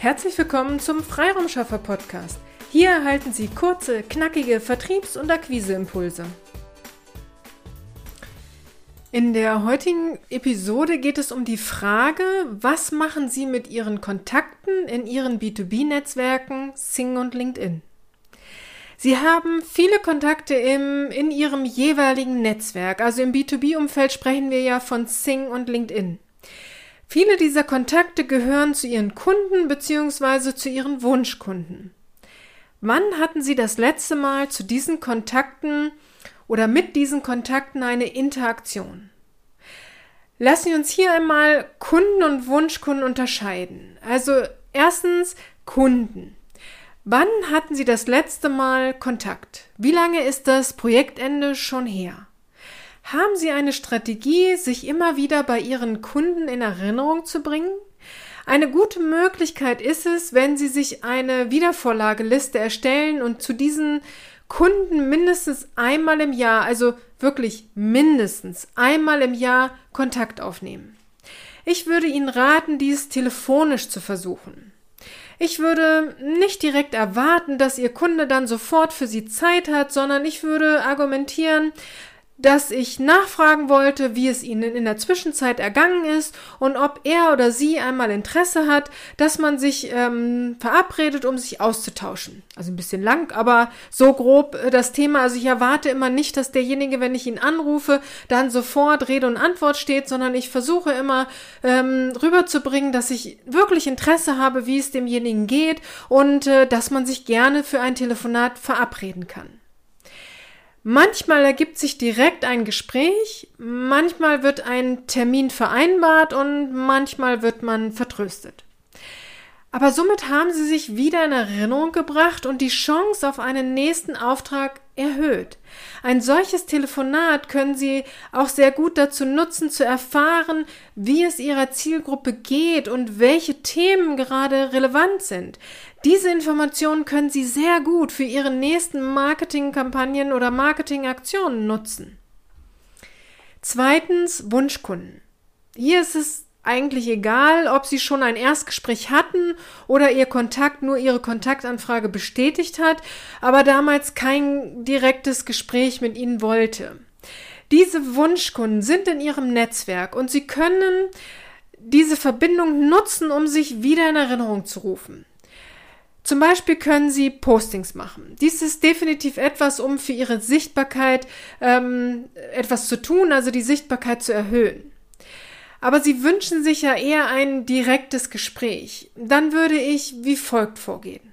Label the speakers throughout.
Speaker 1: Herzlich willkommen zum Freiraumschaffer Podcast. Hier erhalten Sie kurze, knackige Vertriebs- und Akquiseimpulse. In der heutigen Episode geht es um die Frage, was machen Sie mit Ihren Kontakten in Ihren B2B-Netzwerken Sing und LinkedIn? Sie haben viele Kontakte im, in Ihrem jeweiligen Netzwerk. Also im B2B-Umfeld sprechen wir ja von Sing und LinkedIn. Viele dieser Kontakte gehören zu Ihren Kunden bzw. zu Ihren Wunschkunden. Wann hatten Sie das letzte Mal zu diesen Kontakten oder mit diesen Kontakten eine Interaktion? Lassen Sie uns hier einmal Kunden und Wunschkunden unterscheiden. Also erstens Kunden. Wann hatten Sie das letzte Mal Kontakt? Wie lange ist das Projektende schon her? Haben Sie eine Strategie, sich immer wieder bei Ihren Kunden in Erinnerung zu bringen? Eine gute Möglichkeit ist es, wenn Sie sich eine Wiedervorlageliste erstellen und zu diesen Kunden mindestens einmal im Jahr, also wirklich mindestens einmal im Jahr Kontakt aufnehmen. Ich würde Ihnen raten, dies telefonisch zu versuchen. Ich würde nicht direkt erwarten, dass Ihr Kunde dann sofort für Sie Zeit hat, sondern ich würde argumentieren, dass ich nachfragen wollte, wie es ihnen in der Zwischenzeit ergangen ist und ob er oder sie einmal Interesse hat, dass man sich ähm, verabredet, um sich auszutauschen. Also ein bisschen lang, aber so grob äh, das Thema. Also ich erwarte immer nicht, dass derjenige, wenn ich ihn anrufe, dann sofort Rede und Antwort steht, sondern ich versuche immer ähm, rüberzubringen, dass ich wirklich Interesse habe, wie es demjenigen geht und äh, dass man sich gerne für ein Telefonat verabreden kann. Manchmal ergibt sich direkt ein Gespräch, manchmal wird ein Termin vereinbart und manchmal wird man vertröstet. Aber somit haben sie sich wieder in Erinnerung gebracht und die Chance auf einen nächsten Auftrag erhöht. Ein solches Telefonat können Sie auch sehr gut dazu nutzen, zu erfahren, wie es Ihrer Zielgruppe geht und welche Themen gerade relevant sind. Diese Informationen können Sie sehr gut für Ihre nächsten Marketingkampagnen oder Marketingaktionen nutzen. Zweitens Wunschkunden. Hier ist es eigentlich egal, ob sie schon ein Erstgespräch hatten oder ihr Kontakt nur ihre Kontaktanfrage bestätigt hat, aber damals kein direktes Gespräch mit ihnen wollte. Diese Wunschkunden sind in ihrem Netzwerk und sie können diese Verbindung nutzen, um sich wieder in Erinnerung zu rufen. Zum Beispiel können Sie Postings machen. Dies ist definitiv etwas, um für Ihre Sichtbarkeit ähm, etwas zu tun, also die Sichtbarkeit zu erhöhen. Aber Sie wünschen sich ja eher ein direktes Gespräch. Dann würde ich wie folgt vorgehen.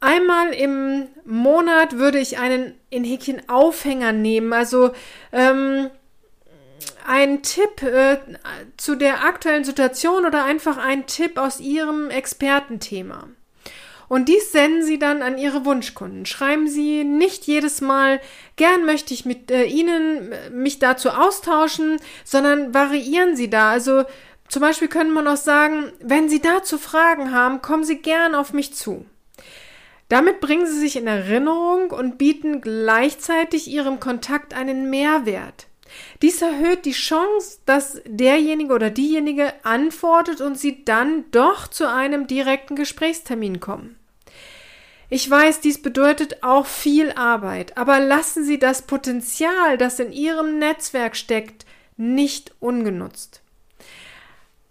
Speaker 1: Einmal im Monat würde ich einen in Häkchen Aufhänger nehmen, also ähm, ein Tipp äh, zu der aktuellen Situation oder einfach ein Tipp aus Ihrem Expertenthema. Und dies senden Sie dann an Ihre Wunschkunden. Schreiben Sie nicht jedes Mal, gern möchte ich mit äh, Ihnen äh, mich dazu austauschen, sondern variieren Sie da. Also zum Beispiel könnte man auch sagen, wenn Sie dazu Fragen haben, kommen Sie gern auf mich zu. Damit bringen Sie sich in Erinnerung und bieten gleichzeitig Ihrem Kontakt einen Mehrwert. Dies erhöht die Chance, dass derjenige oder diejenige antwortet und Sie dann doch zu einem direkten Gesprächstermin kommen. Ich weiß, dies bedeutet auch viel Arbeit, aber lassen Sie das Potenzial, das in Ihrem Netzwerk steckt, nicht ungenutzt.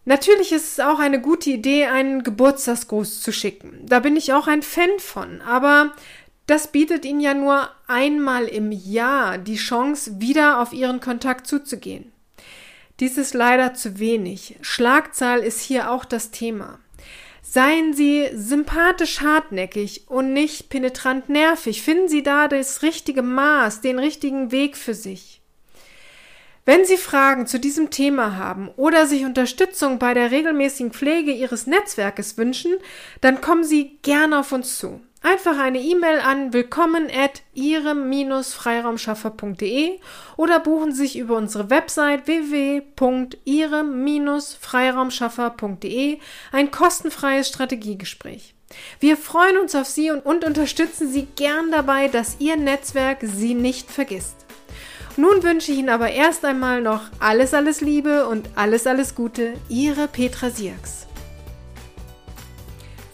Speaker 1: Natürlich ist es auch eine gute Idee, einen Geburtstagsgruß zu schicken. Da bin ich auch ein Fan von, aber das bietet Ihnen ja nur einmal im Jahr die Chance, wieder auf Ihren Kontakt zuzugehen. Dies ist leider zu wenig. Schlagzahl ist hier auch das Thema. Seien Sie sympathisch hartnäckig und nicht penetrant nervig. Finden Sie da das richtige Maß, den richtigen Weg für sich. Wenn Sie Fragen zu diesem Thema haben oder sich Unterstützung bei der regelmäßigen Pflege Ihres Netzwerkes wünschen, dann kommen Sie gerne auf uns zu. Einfach eine E-Mail an willkommen at ihrem-freiraumschaffer.de oder buchen sich über unsere Website www.ihrem-freiraumschaffer.de ein kostenfreies Strategiegespräch. Wir freuen uns auf Sie und, und unterstützen Sie gern dabei, dass Ihr Netzwerk Sie nicht vergisst. Nun wünsche ich Ihnen aber erst einmal noch alles, alles Liebe und alles, alles Gute. Ihre Petra Sierks.